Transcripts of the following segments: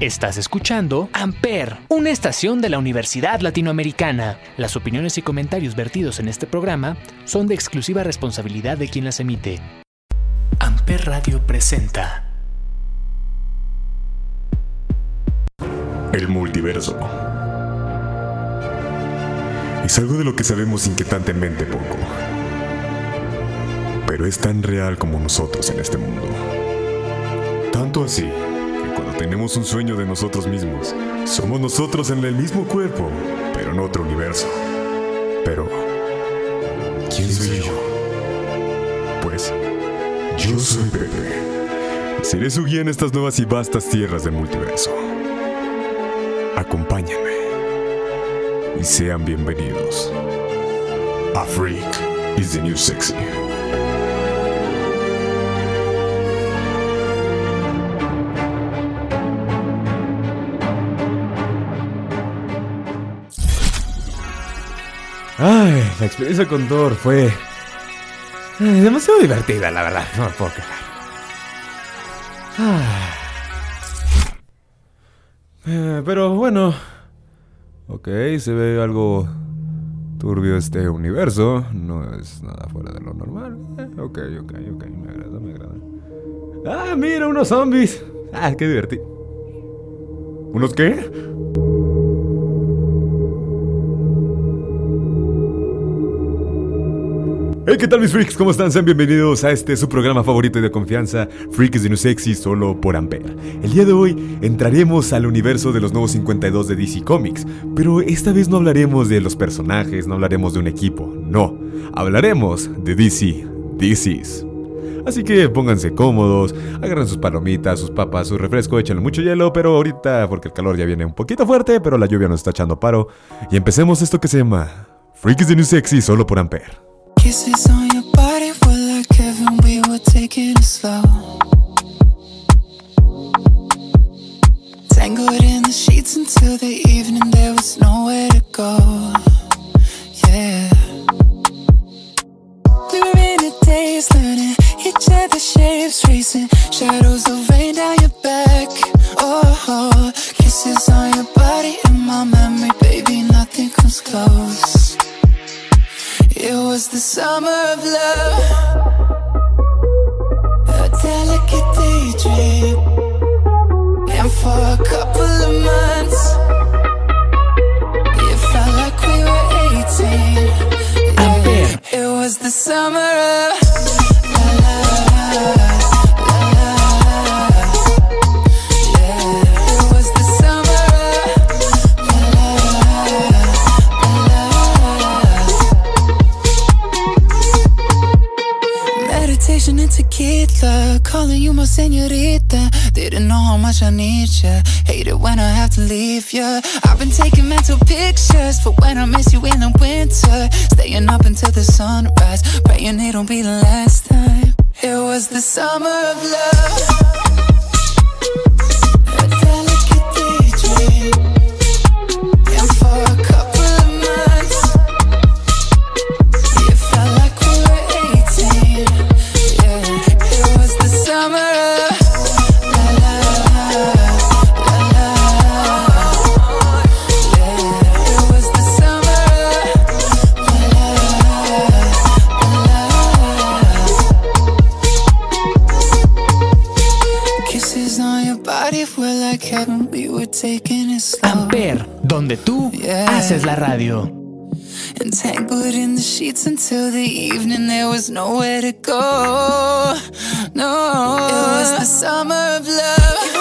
Estás escuchando Amper, una estación de la Universidad Latinoamericana. Las opiniones y comentarios vertidos en este programa son de exclusiva responsabilidad de quien las emite. Amper Radio presenta El multiverso. Es algo de lo que sabemos inquietantemente poco. Pero es tan real como nosotros en este mundo. Tanto así tenemos un sueño de nosotros mismos, somos nosotros en el mismo cuerpo, pero en otro universo. Pero, ¿quién soy yo? Pues, yo soy Pepe. Seré su guía en estas nuevas y vastas tierras del multiverso. Acompáñenme y sean bienvenidos a Freak is the New Sexy. La experiencia con Thor fue ay, demasiado divertida, la verdad. No me puedo quejar. Eh, pero bueno. Ok, se ve algo turbio este universo. No es nada fuera de lo normal. Eh, ok, ok, ok. Me agrada, me agrada. Ah, mira, unos zombies. Ah, qué divertido. ¿Unos qué? Hey, ¿qué tal mis freaks? ¿Cómo están? Sean bienvenidos a este su programa favorito y de confianza, Freak is the New Sexy, solo por Ampere. El día de hoy entraremos al universo de los nuevos 52 de DC Comics, pero esta vez no hablaremos de los personajes, no hablaremos de un equipo, no, hablaremos de DC, DC's. Así que pónganse cómodos, agarren sus palomitas, sus papas, su refresco, échenle mucho hielo, pero ahorita, porque el calor ya viene un poquito fuerte, pero la lluvia nos está echando paro, y empecemos esto que se llama Freak is the New Sexy, solo por Ampere. Kisses on your body were like heaven, we were taking it slow. Tangled in the sheets until the evening, there was nowhere when I miss you in the winter. Staying up until the sunrise, praying it won't be the last time. It was the summer of love. La radio. Entangled in the sheets until the evening, there was nowhere to go. No, it was the summer of love.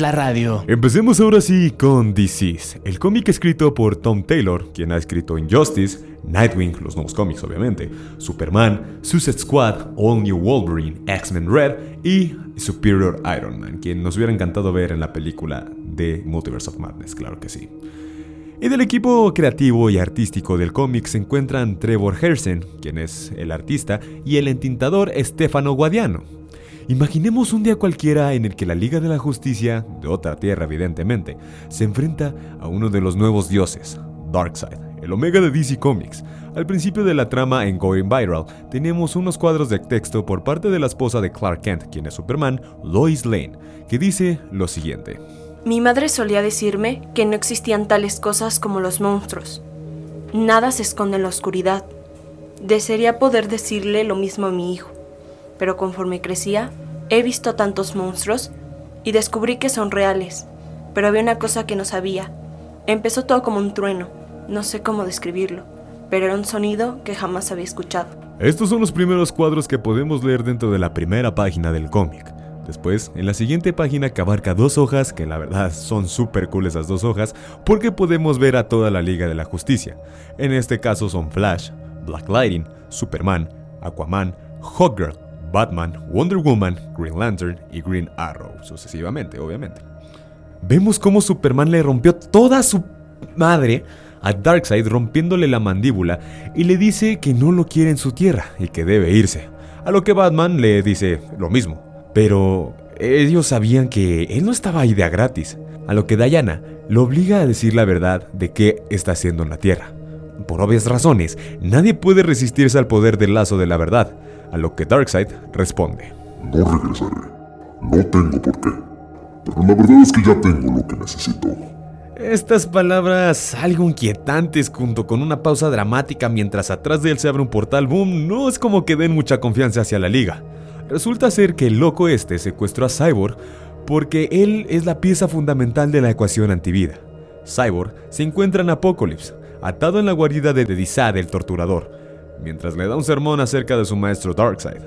La radio. Empecemos ahora sí con Disease, el cómic escrito por Tom Taylor, quien ha escrito Injustice, Nightwing, los nuevos cómics obviamente, Superman, Suicide Squad, All New Wolverine, X-Men Red y Superior Iron Man, quien nos hubiera encantado ver en la película de Multiverse of Madness, claro que sí. Y del equipo creativo y artístico del cómic se encuentran Trevor Hersen, quien es el artista, y el entintador Stefano Guadiano. Imaginemos un día cualquiera en el que la Liga de la Justicia, de otra tierra evidentemente, se enfrenta a uno de los nuevos dioses, Darkseid, el Omega de DC Comics. Al principio de la trama en Going Viral, tenemos unos cuadros de texto por parte de la esposa de Clark Kent, quien es Superman, Lois Lane, que dice lo siguiente. Mi madre solía decirme que no existían tales cosas como los monstruos. Nada se esconde en la oscuridad. Desearía poder decirle lo mismo a mi hijo, pero conforme crecía, he visto tantos monstruos y descubrí que son reales. Pero había una cosa que no sabía. Empezó todo como un trueno, no sé cómo describirlo, pero era un sonido que jamás había escuchado. Estos son los primeros cuadros que podemos leer dentro de la primera página del cómic. Después, en la siguiente página que abarca dos hojas, que la verdad son súper cool esas dos hojas, porque podemos ver a toda la Liga de la Justicia. En este caso son Flash, Black Lightning, Superman, Aquaman, Hawkgirl, Batman, Wonder Woman, Green Lantern y Green Arrow, sucesivamente, obviamente. Vemos cómo Superman le rompió toda su madre a Darkseid rompiéndole la mandíbula y le dice que no lo quiere en su tierra y que debe irse. A lo que Batman le dice lo mismo, pero ellos sabían que él no estaba ahí de a gratis, a lo que Diana lo obliga a decir la verdad de qué está haciendo en la Tierra. Por obvias razones, nadie puede resistirse al poder del lazo de la verdad, a lo que Darkseid responde. No regresaré. No tengo por qué. Pero la verdad es que ya tengo lo que necesito. Estas palabras algo inquietantes junto con una pausa dramática mientras atrás de él se abre un portal boom no es como que den mucha confianza hacia la liga. Resulta ser que el loco este secuestró a Cyborg porque él es la pieza fundamental de la ecuación antivida. Cyborg se encuentra en Apocalypse, atado en la guarida de Dedizad el torturador, mientras le da un sermón acerca de su maestro Darkseid.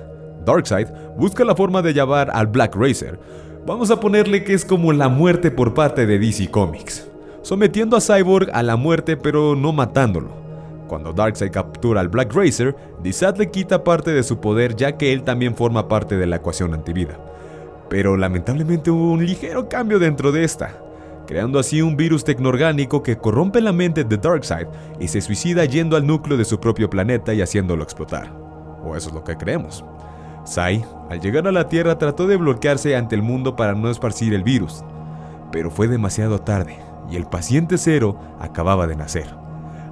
Darkseid busca la forma de llevar al Black Racer. Vamos a ponerle que es como la muerte por parte de DC Comics, sometiendo a Cyborg a la muerte pero no matándolo. Cuando Darkseid captura al Black Racer, Dizat le quita parte de su poder ya que él también forma parte de la ecuación antivida. Pero lamentablemente hubo un ligero cambio dentro de esta, creando así un virus tecnoorgánico que corrompe la mente de Darkseid y se suicida yendo al núcleo de su propio planeta y haciéndolo explotar. O eso es lo que creemos. Sai, al llegar a la Tierra, trató de bloquearse ante el mundo para no esparcir el virus, pero fue demasiado tarde y el paciente cero acababa de nacer.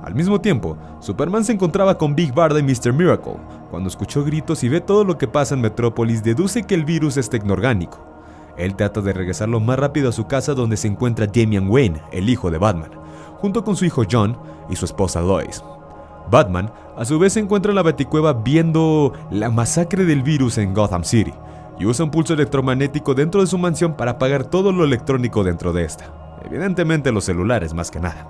Al mismo tiempo, Superman se encontraba con Big Barda y Mr. Miracle. Cuando escuchó gritos y ve todo lo que pasa en Metrópolis, deduce que el virus es tecnoorgánico. Él trata de regresar lo más rápido a su casa donde se encuentra Damian Wayne, el hijo de Batman, junto con su hijo John y su esposa Lois. Batman, a su vez, se encuentra en la Baticueva viendo la masacre del virus en Gotham City y usa un pulso electromagnético dentro de su mansión para apagar todo lo electrónico dentro de esta. Evidentemente los celulares más que nada.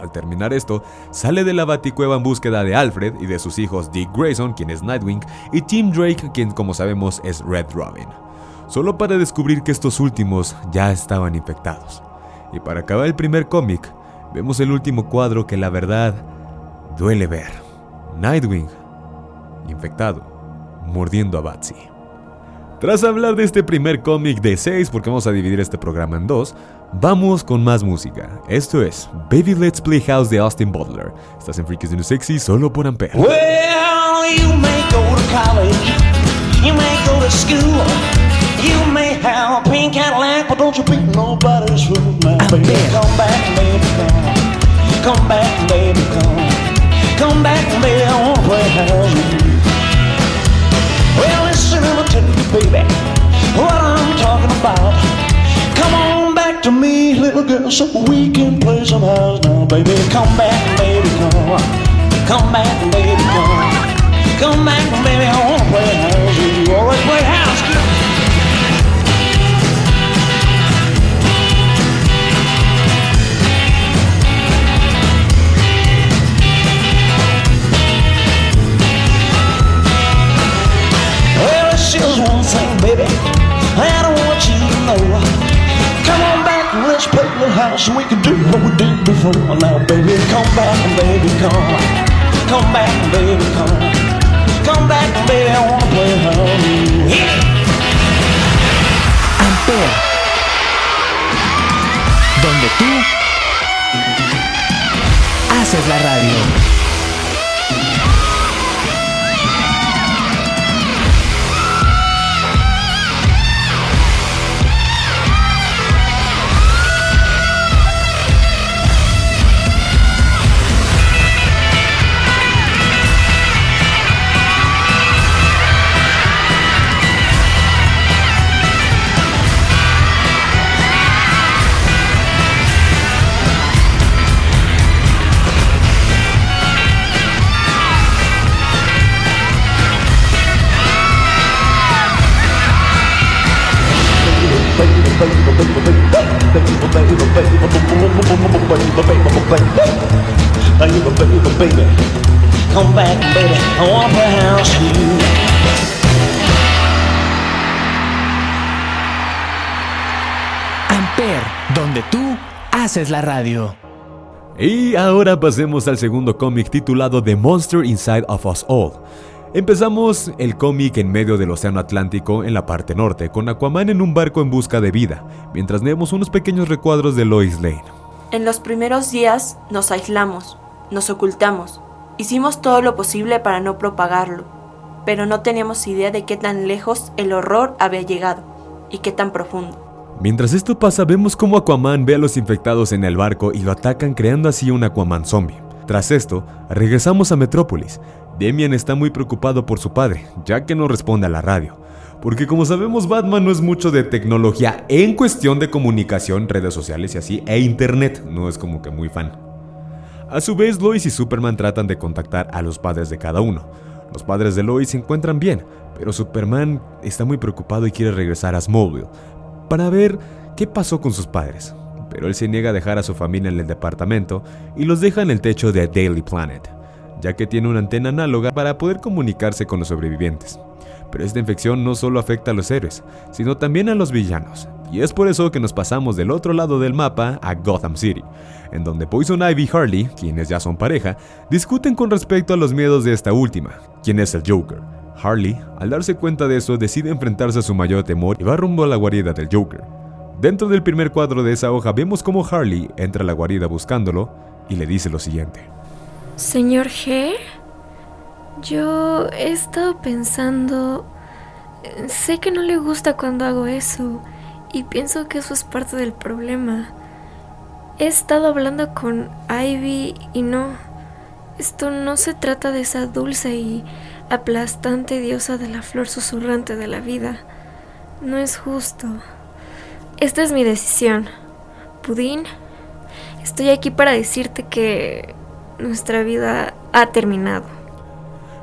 Al terminar esto, sale de la baticueva en búsqueda de Alfred y de sus hijos Dick Grayson, quien es Nightwing, y Tim Drake, quien como sabemos es Red Robin. Solo para descubrir que estos últimos ya estaban infectados. Y para acabar el primer cómic, vemos el último cuadro que la verdad duele ver. Nightwing, infectado, mordiendo a Batsy. Tras hablar de este primer cómic de 6, porque vamos a dividir este programa en dos, Vamos con más música. Esto es Baby Let's Play House de Austin Butler. Estás en Freakies the Sexy solo por Ampere. Well, you may go to college, you may go to school, you may have a pink Cadillac, but don't you beat nobody's fool oh, now, baby. Come back, baby, come. Come back, baby, come. Come back, baby, I wanna play house with you. Well, listen, me tell you, baby, what I'm talking about. Come on back to me, little girl, so we can play some house now, baby. Come back, baby, come. Come back, baby, come. Come back, baby, I wanna play house with you. Always play house, thing, baby. I don't want you to know. Come on back, let's play the house. We can do what we did before. Now, baby, come back, baby, come. Come back, baby, come. Come back, baby, I wanna play home. Yeah. Ampere. Donde tú haces la radio. Amper, donde tú haces la radio. Y ahora pasemos al segundo cómic titulado The Monster Inside of Us All. Empezamos el cómic en medio del Océano Atlántico en la parte norte, con Aquaman en un barco en busca de vida, mientras vemos unos pequeños recuadros de Lois Lane. En los primeros días nos aislamos, nos ocultamos, hicimos todo lo posible para no propagarlo, pero no teníamos idea de qué tan lejos el horror había llegado y qué tan profundo. Mientras esto pasa, vemos cómo Aquaman ve a los infectados en el barco y lo atacan creando así un Aquaman zombie. Tras esto, regresamos a Metrópolis, Demian está muy preocupado por su padre, ya que no responde a la radio. Porque como sabemos, Batman no es mucho de tecnología en cuestión de comunicación, redes sociales y así, e internet, no es como que muy fan. A su vez, Lois y Superman tratan de contactar a los padres de cada uno. Los padres de Lois se encuentran bien, pero Superman está muy preocupado y quiere regresar a Smallville para ver qué pasó con sus padres. Pero él se niega a dejar a su familia en el departamento y los deja en el techo de Daily Planet ya que tiene una antena análoga para poder comunicarse con los sobrevivientes. Pero esta infección no solo afecta a los héroes, sino también a los villanos, y es por eso que nos pasamos del otro lado del mapa a Gotham City, en donde Poison Ivy y Harley, quienes ya son pareja, discuten con respecto a los miedos de esta última, quien es el Joker. Harley, al darse cuenta de eso, decide enfrentarse a su mayor temor y va rumbo a la guarida del Joker. Dentro del primer cuadro de esa hoja vemos cómo Harley entra a la guarida buscándolo y le dice lo siguiente. Señor G, yo he estado pensando... Sé que no le gusta cuando hago eso y pienso que eso es parte del problema. He estado hablando con Ivy y no... Esto no se trata de esa dulce y aplastante diosa de la flor susurrante de la vida. No es justo. Esta es mi decisión. Pudín, estoy aquí para decirte que nuestra vida ha terminado.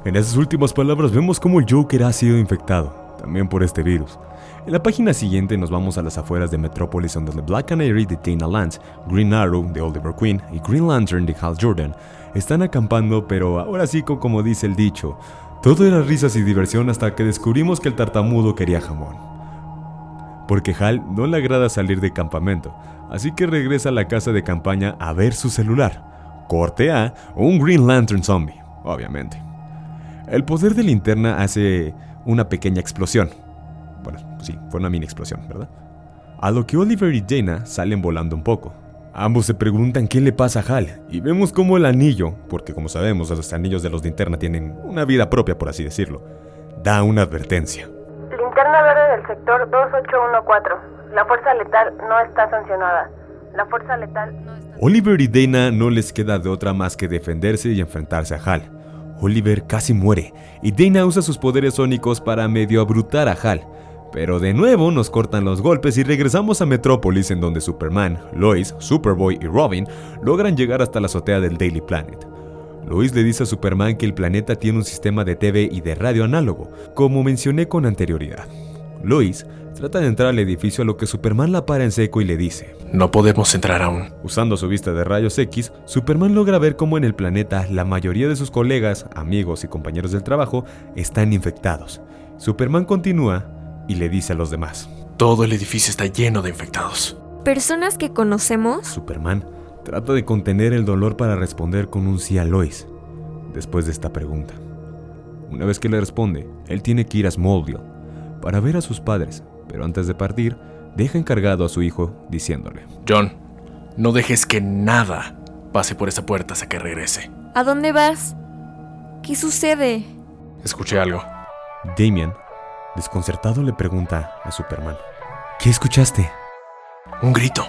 En esas últimas palabras vemos cómo el Joker ha sido infectado, también por este virus. En la página siguiente nos vamos a las afueras de Metropolis donde Black Canary de Tina Lance, Green Arrow de Oliver Queen y Green Lantern de Hal Jordan están acampando, pero ahora sí como dice el dicho, todo era risas y diversión hasta que descubrimos que el tartamudo quería jamón. Porque Hal no le agrada salir de campamento, así que regresa a la casa de campaña a ver su celular corte A, un Green Lantern zombie, obviamente. El poder de linterna hace una pequeña explosión. Bueno, sí, fue una mini explosión, ¿verdad? A lo que Oliver y Dana salen volando un poco. Ambos se preguntan qué le pasa a Hal y vemos cómo el anillo, porque como sabemos los anillos de los linterna tienen una vida propia por así decirlo, da una advertencia. Linterna verde del sector 2814. La fuerza letal no está sancionada. La fuerza letal no. Oliver y Dana no les queda de otra más que defenderse y enfrentarse a Hal. Oliver casi muere y Dana usa sus poderes sónicos para medio abrutar a Hal. Pero de nuevo nos cortan los golpes y regresamos a Metrópolis en donde Superman, Lois, Superboy y Robin logran llegar hasta la azotea del Daily Planet. Lois le dice a Superman que el planeta tiene un sistema de TV y de radio análogo, como mencioné con anterioridad. Lois Trata de entrar al edificio a lo que Superman la para en seco y le dice, No podemos entrar aún. Usando su vista de rayos X, Superman logra ver cómo en el planeta la mayoría de sus colegas, amigos y compañeros del trabajo están infectados. Superman continúa y le dice a los demás, Todo el edificio está lleno de infectados. ¿Personas que conocemos? Superman trata de contener el dolor para responder con un sí a Lois después de esta pregunta. Una vez que le responde, él tiene que ir a Smallville para ver a sus padres, pero antes de partir, deja encargado a su hijo diciéndole, John, no dejes que nada pase por esa puerta hasta que regrese. ¿A dónde vas? ¿Qué sucede? Escuché algo. Damian, desconcertado, le pregunta a Superman, ¿qué escuchaste? Un grito.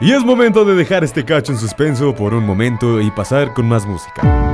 Y es momento de dejar este cacho en suspenso por un momento y pasar con más música.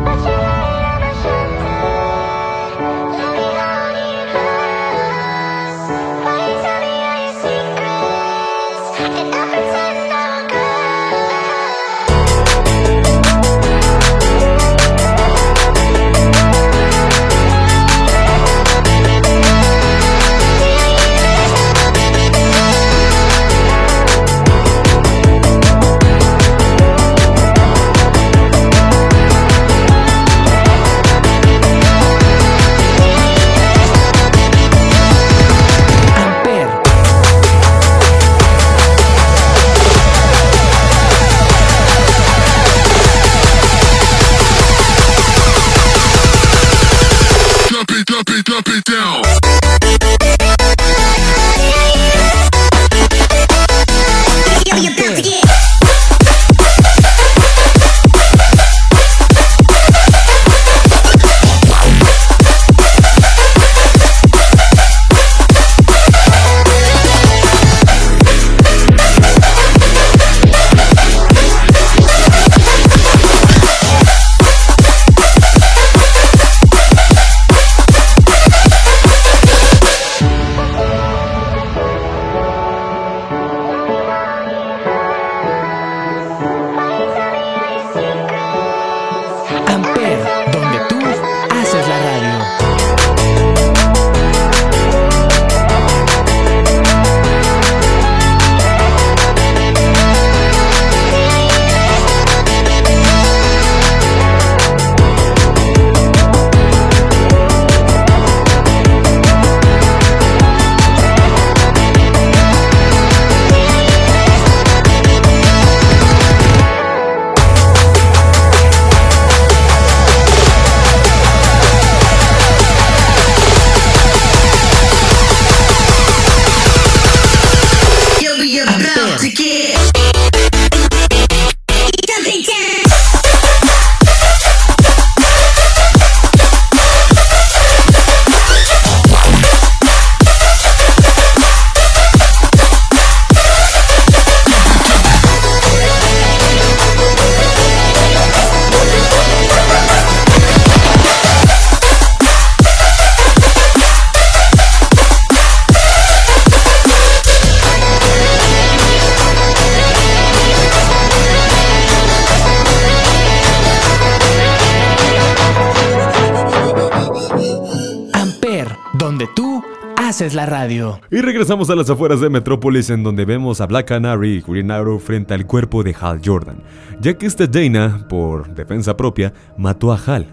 Haces la radio. Y regresamos a las afueras de Metrópolis en donde vemos a Black Canary y Green Arrow frente al cuerpo de Hal Jordan, ya que esta Dana, por defensa propia, mató a Hal.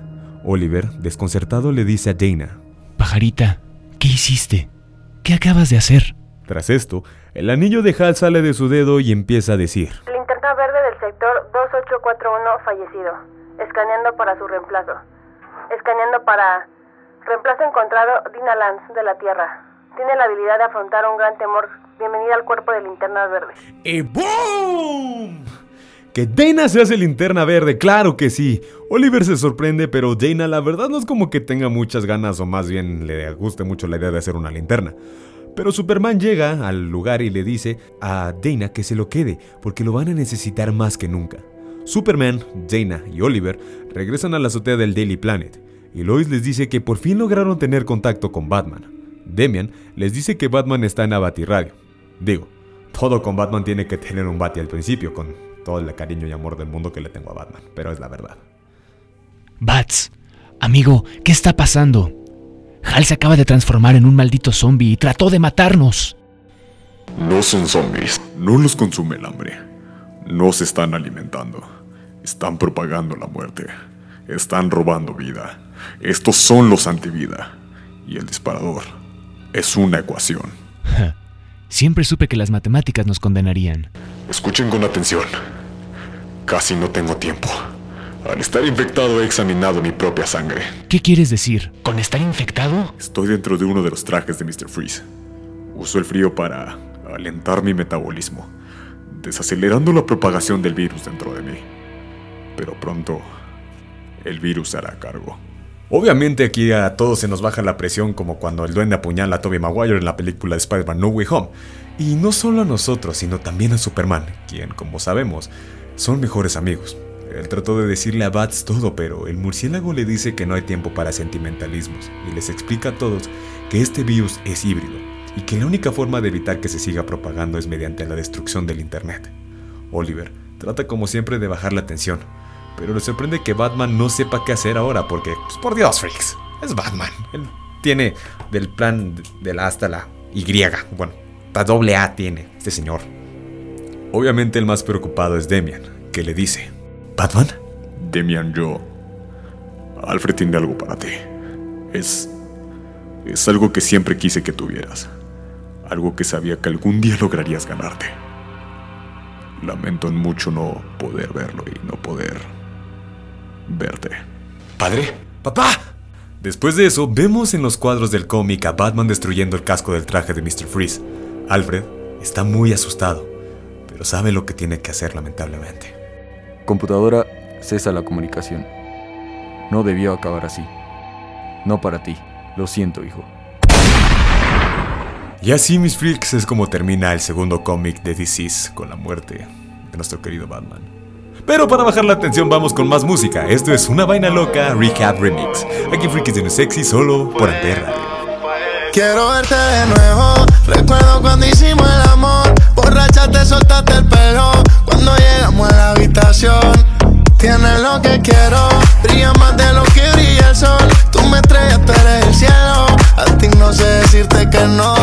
Oliver, desconcertado, le dice a Dana. Pajarita, ¿qué hiciste? ¿Qué acabas de hacer? Tras esto, el anillo de Hal sale de su dedo y empieza a decir. Linterna verde del sector 2841 fallecido. Escaneando para su reemplazo. Escaneando para... Reemplazo encontrado Dina Lance de la Tierra. Tiene la habilidad de afrontar un gran temor. Bienvenida al cuerpo de linternas verdes. ¡Y boom! Que Dana se hace linterna verde, claro que sí. Oliver se sorprende, pero Dana la verdad no es como que tenga muchas ganas o más bien le guste mucho la idea de hacer una linterna. Pero Superman llega al lugar y le dice a Dana que se lo quede, porque lo van a necesitar más que nunca. Superman, Dana y Oliver regresan a la azotea del Daily Planet, y Lois les dice que por fin lograron tener contacto con Batman. Demian les dice que Batman está en la Batirradio. Digo, todo con Batman tiene que tener un Bati al principio, con todo el cariño y amor del mundo que le tengo a Batman, pero es la verdad. Bats, amigo, ¿qué está pasando? Hal se acaba de transformar en un maldito zombie y trató de matarnos. No son zombies. No los consume el hambre. No se están alimentando. Están propagando la muerte. Están robando vida. Estos son los antivida. Y el disparador es una ecuación. Siempre supe que las matemáticas nos condenarían. Escuchen con atención. Casi no tengo tiempo. Al estar infectado he examinado mi propia sangre. ¿Qué quieres decir? ¿Con estar infectado? Estoy dentro de uno de los trajes de Mr. Freeze. Uso el frío para alentar mi metabolismo, desacelerando la propagación del virus dentro de mí. Pero pronto, el virus hará cargo. Obviamente aquí a todos se nos baja la presión como cuando el duende apuñala a Tobey Maguire en la película de Spider-Man No Way Home. Y no solo a nosotros, sino también a Superman, quien, como sabemos, son mejores amigos. Él trató de decirle a Bats todo, pero el murciélago le dice que no hay tiempo para sentimentalismos y les explica a todos que este virus es híbrido y que la única forma de evitar que se siga propagando es mediante la destrucción del Internet. Oliver trata como siempre de bajar la tensión, pero le sorprende que Batman no sepa qué hacer ahora porque, pues por Dios, freaks, es Batman. Él tiene del plan de la hasta la Y, bueno, la doble A tiene este señor. Obviamente el más preocupado es Demian, que le dice, ¿Batman? Demian, yo... Alfred tiene algo para ti. Es... Es algo que siempre quise que tuvieras. Algo que sabía que algún día lograrías ganarte. Lamento en mucho no poder verlo y no poder verte. ¿Padre? ¡Papá! Después de eso, vemos en los cuadros del cómic a Batman destruyendo el casco del traje de Mr. Freeze. Alfred está muy asustado, pero sabe lo que tiene que hacer lamentablemente. Computadora, cesa la comunicación. No debió acabar así. No para ti. Lo siento, hijo. Y así, mis freaks, es como termina el segundo cómic de DC's con la muerte de nuestro querido Batman. Pero para bajar la atención vamos con más música. Esto es Una Vaina Loca Recap Remix. Aquí Freaks de Sexy solo por Amper. Quiero verte de nuevo. Recuerdo cuando hicimos el amor. Borracha te soltaste el pelo. Cuando llegamos a la habitación. Tienes lo que quiero. Brilla más de lo que brilla el sol. Tú me estrellas, tú eres el cielo. A ti no sé decirte que no.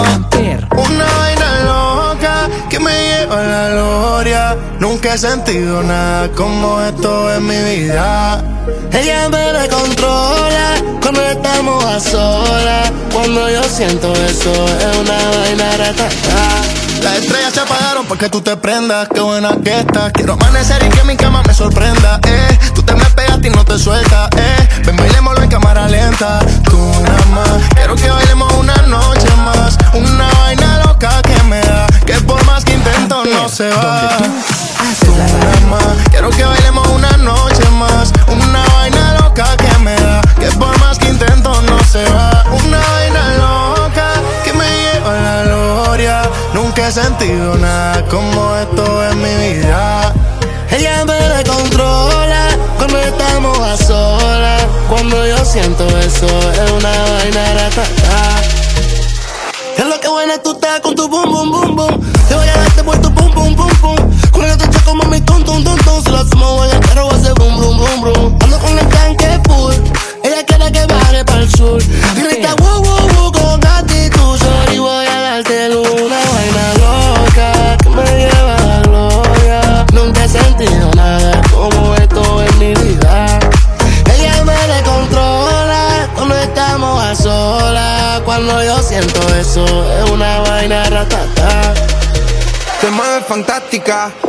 Nunca he sentido nada como esto en mi vida. Ella me descontrola cuando estamos a solas. Cuando yo siento eso es una vaina ratata. Las estrellas se apagaron porque tú te prendas. Qué buena que estás. Quiero amanecer y que mi cama me sorprenda. Eh, tú te me pegas y no te sueltas. Eh, ven bailémoslo en cámara lenta. Tú nada más. Quiero que bailemos una noche más. Una vaina loca que me da. Que por más que intento no se va. Quiero que bailemos una noche más. Una vaina loca que me da. Que por más que intento no se va. Una vaina loca que me lleva a la gloria. Nunca he sentido nada como esto en mi vida. Ella me descontrola cuando estamos a solas. Cuando yo siento eso es una vaina ratata. Es lo que buena tú estás con tu boom boom boom boom. Te voy a darte por tu pum pum pum pum.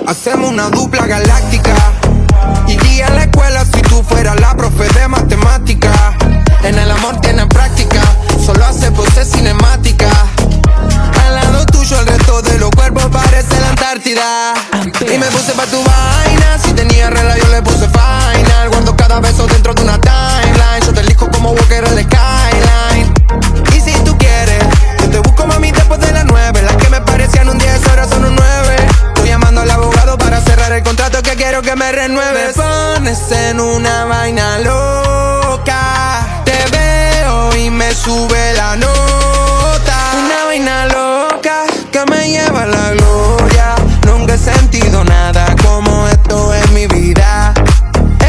Hacemos una dupla galáctica. En una vaina loca. Te veo y me sube la nota. Una vaina loca que me lleva a la gloria. Nunca he sentido nada como esto en mi vida.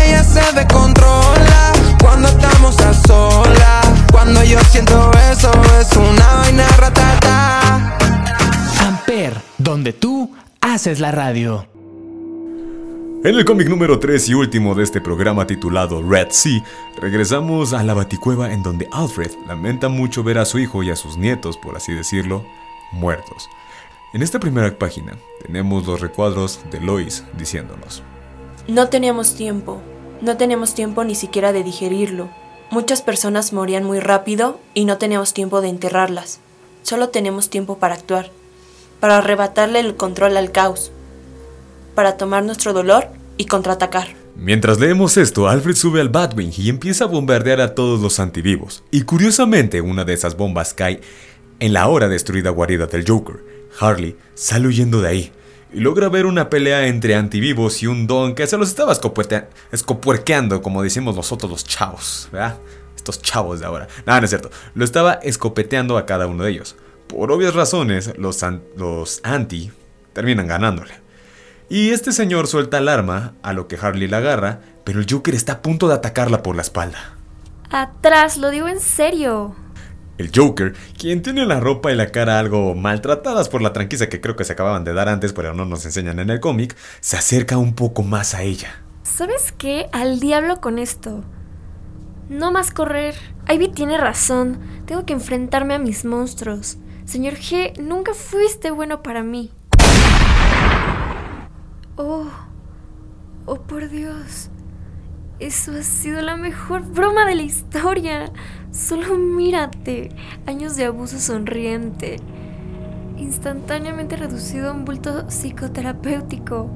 Ella se descontrola cuando estamos a solas. Cuando yo siento eso es una vaina ratata. Amper, donde tú haces la radio. En el cómic número 3 y último de este programa titulado Red Sea, regresamos a la baticueva en donde Alfred lamenta mucho ver a su hijo y a sus nietos, por así decirlo, muertos. En esta primera página tenemos los recuadros de Lois diciéndonos. No teníamos tiempo, no teníamos tiempo ni siquiera de digerirlo. Muchas personas morían muy rápido y no teníamos tiempo de enterrarlas. Solo tenemos tiempo para actuar, para arrebatarle el control al caos, para tomar nuestro dolor y contraatacar. Mientras leemos esto, Alfred sube al Batwing y empieza a bombardear a todos los antivivos. Y curiosamente, una de esas bombas cae en la ahora destruida guarida del Joker. Harley sale huyendo de ahí y logra ver una pelea entre antivivos y un don que se los estaba escopuerqueando, como decimos nosotros los chavos, ¿verdad? Estos chavos de ahora. Nada, no es cierto. Lo estaba escopeteando a cada uno de ellos. Por obvias razones, los, los anti terminan ganándole. Y este señor suelta el arma, a lo que Harley la agarra, pero el Joker está a punto de atacarla por la espalda. Atrás, lo digo en serio. El Joker, quien tiene la ropa y la cara algo maltratadas por la tranquisa que creo que se acababan de dar antes, pero no nos enseñan en el cómic, se acerca un poco más a ella. ¿Sabes qué? Al diablo con esto. No más correr. Ivy tiene razón. Tengo que enfrentarme a mis monstruos. Señor G, nunca fuiste bueno para mí. Oh, oh por Dios. Eso ha sido la mejor broma de la historia. Solo mírate. Años de abuso sonriente. Instantáneamente reducido a un bulto psicoterapéutico.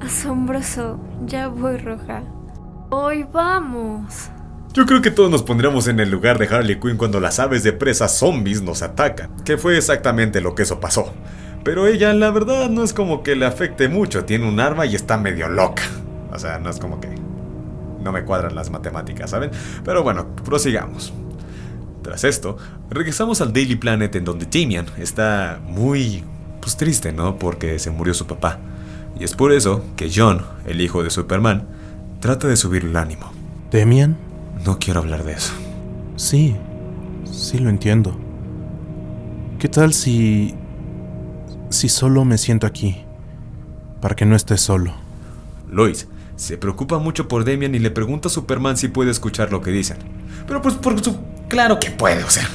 Asombroso. Ya voy roja. Hoy vamos. Yo creo que todos nos pondríamos en el lugar de Harley Quinn cuando las aves de presa zombies nos atacan, que fue exactamente lo que eso pasó. Pero ella, la verdad, no es como que le afecte mucho. Tiene un arma y está medio loca. O sea, no es como que no me cuadran las matemáticas, ¿saben? Pero bueno, prosigamos. Tras esto, regresamos al Daily Planet en donde Damian está muy pues triste, ¿no? Porque se murió su papá. Y es por eso que John, el hijo de Superman, trata de subir el ánimo. ¿Damian? No quiero hablar de eso. Sí, sí lo entiendo. ¿Qué tal si... si solo me siento aquí? Para que no estés solo. Lois se preocupa mucho por Damian y le pregunta a Superman si puede escuchar lo que dicen. Pero pues por su... Claro que puede, o sea.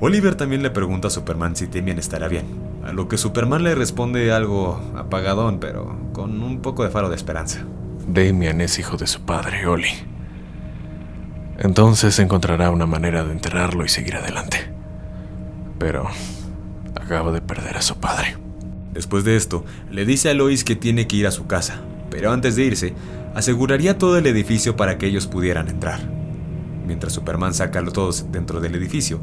Oliver también le pregunta a Superman si Damian estará bien. A lo que Superman le responde algo apagadón, pero con un poco de faro de esperanza. Damian es hijo de su padre, Oli. Entonces encontrará una manera de enterrarlo y seguir adelante. Pero acaba de perder a su padre. Después de esto, le dice a Lois que tiene que ir a su casa, pero antes de irse, aseguraría todo el edificio para que ellos pudieran entrar. Mientras Superman saca a todos dentro del edificio,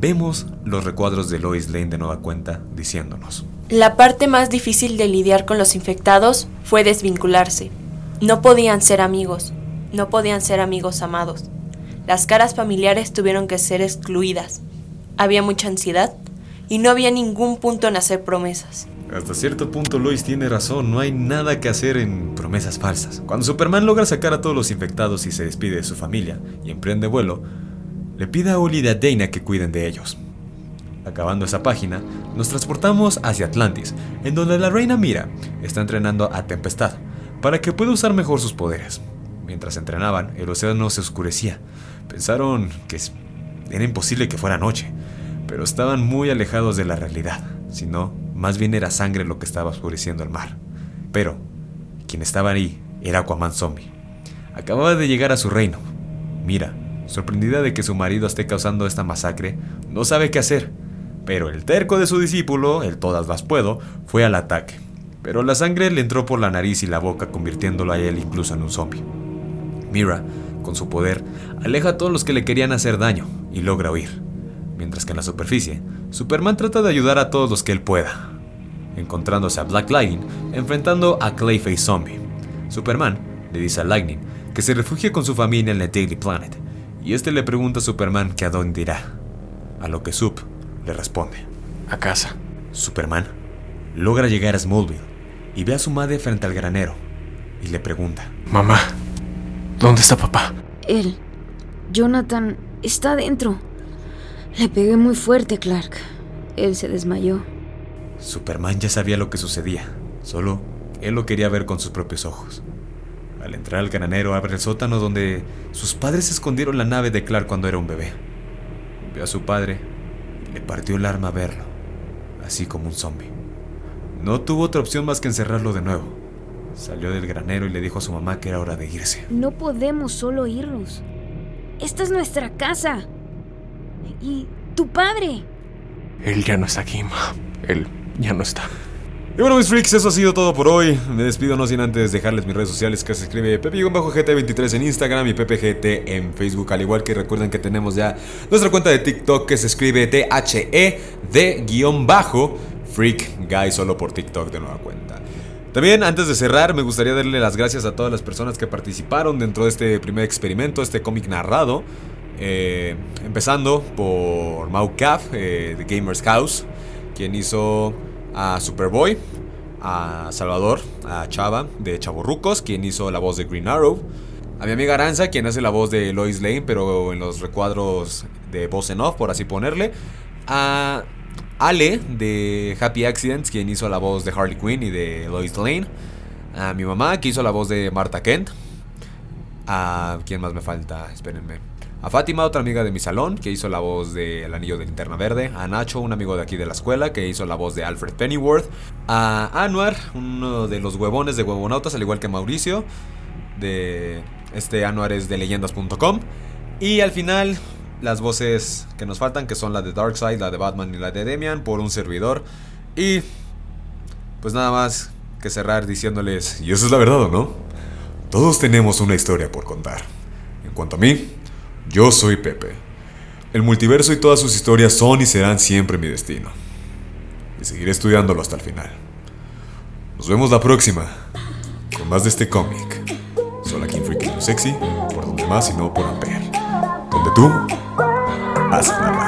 vemos los recuadros de Lois Lane de nueva cuenta diciéndonos. La parte más difícil de lidiar con los infectados fue desvincularse. No podían ser amigos, no podían ser amigos amados. Las caras familiares tuvieron que ser excluidas. Había mucha ansiedad y no había ningún punto en hacer promesas. Hasta cierto punto Lois tiene razón, no hay nada que hacer en promesas falsas. Cuando Superman logra sacar a todos los infectados y se despide de su familia y emprende vuelo, le pide a Oli y a Dana que cuiden de ellos. Acabando esa página, nos transportamos hacia Atlantis, en donde la reina Mira está entrenando a Tempestad para que pueda usar mejor sus poderes. Mientras entrenaban, el océano se oscurecía. Pensaron que era imposible que fuera noche, pero estaban muy alejados de la realidad, si no, más bien era sangre lo que estaba oscureciendo el mar. Pero, quien estaba ahí era Aquaman Zombie. Acababa de llegar a su reino. Mira, sorprendida de que su marido esté causando esta masacre, no sabe qué hacer. Pero el terco de su discípulo, el todas las puedo, fue al ataque. Pero la sangre le entró por la nariz y la boca, convirtiéndolo a él incluso en un zombie. Mira, con su poder, aleja a todos los que le querían hacer daño y logra huir. Mientras que en la superficie, Superman trata de ayudar a todos los que él pueda, encontrándose a Black Lightning enfrentando a Clayface Zombie. Superman le dice a Lightning que se refugie con su familia en la Daily Planet, y este le pregunta a Superman que a dónde irá, a lo que Sup le responde: A casa. Superman logra llegar a Smallville y ve a su madre frente al granero y le pregunta: Mamá, ¿dónde está papá? Él, Jonathan, está dentro. Le pegué muy fuerte, Clark. Él se desmayó. Superman ya sabía lo que sucedía, solo él lo quería ver con sus propios ojos. Al entrar al granero abre el sótano donde sus padres escondieron la nave de Clark cuando era un bebé. Vio a su padre y le partió el arma a verlo, así como un zombie. No tuvo otra opción más que encerrarlo de nuevo. Salió del granero y le dijo a su mamá que era hora de irse. No podemos solo irnos. Esta es nuestra casa. ¿Y tu padre? Él ya no está aquí, ma. Él ya no está. Y bueno, mis freaks, eso ha sido todo por hoy. Me despido no sin antes dejarles mis redes sociales que se escribe pepe-gt23 en Instagram y ppgt en Facebook. Al igual que recuerden que tenemos ya nuestra cuenta de TikTok que se escribe THE de guion bajo Freak Guy solo por TikTok de nueva cuenta. También antes de cerrar me gustaría darle las gracias a todas las personas que participaron dentro de este primer experimento, este cómic narrado. Eh, empezando por Mau Caf eh, de Gamers House, quien hizo a Superboy, a Salvador, a Chava de Chaborrucos, quien hizo la voz de Green Arrow, a mi amiga Aranza, quien hace la voz de Lois Lane, pero en los recuadros de voz en off, por así ponerle, a Ale de Happy Accidents, quien hizo la voz de Harley Quinn y de Lois Lane, a mi mamá, que hizo la voz de Marta Kent, a quién más me falta, espérenme. A Fátima, otra amiga de mi salón, que hizo la voz de El Anillo de Linterna Verde. A Nacho, un amigo de aquí de la escuela, que hizo la voz de Alfred Pennyworth. A Anuar, uno de los huevones de Huevonautas, al igual que Mauricio. De este Anuar es de leyendas.com. Y al final, las voces que nos faltan, que son la de Darkseid, la de Batman y la de Demian, por un servidor. Y pues nada más que cerrar diciéndoles, y eso es la verdad o no, todos tenemos una historia por contar. En cuanto a mí, yo soy Pepe. El multiverso y todas sus historias son y serán siempre mi destino. Y seguiré estudiándolo hasta el final. Nos vemos la próxima con más de este cómic. Solo aquí en Freaky Sexy, por donde más y no por Ampere. Donde tú haces la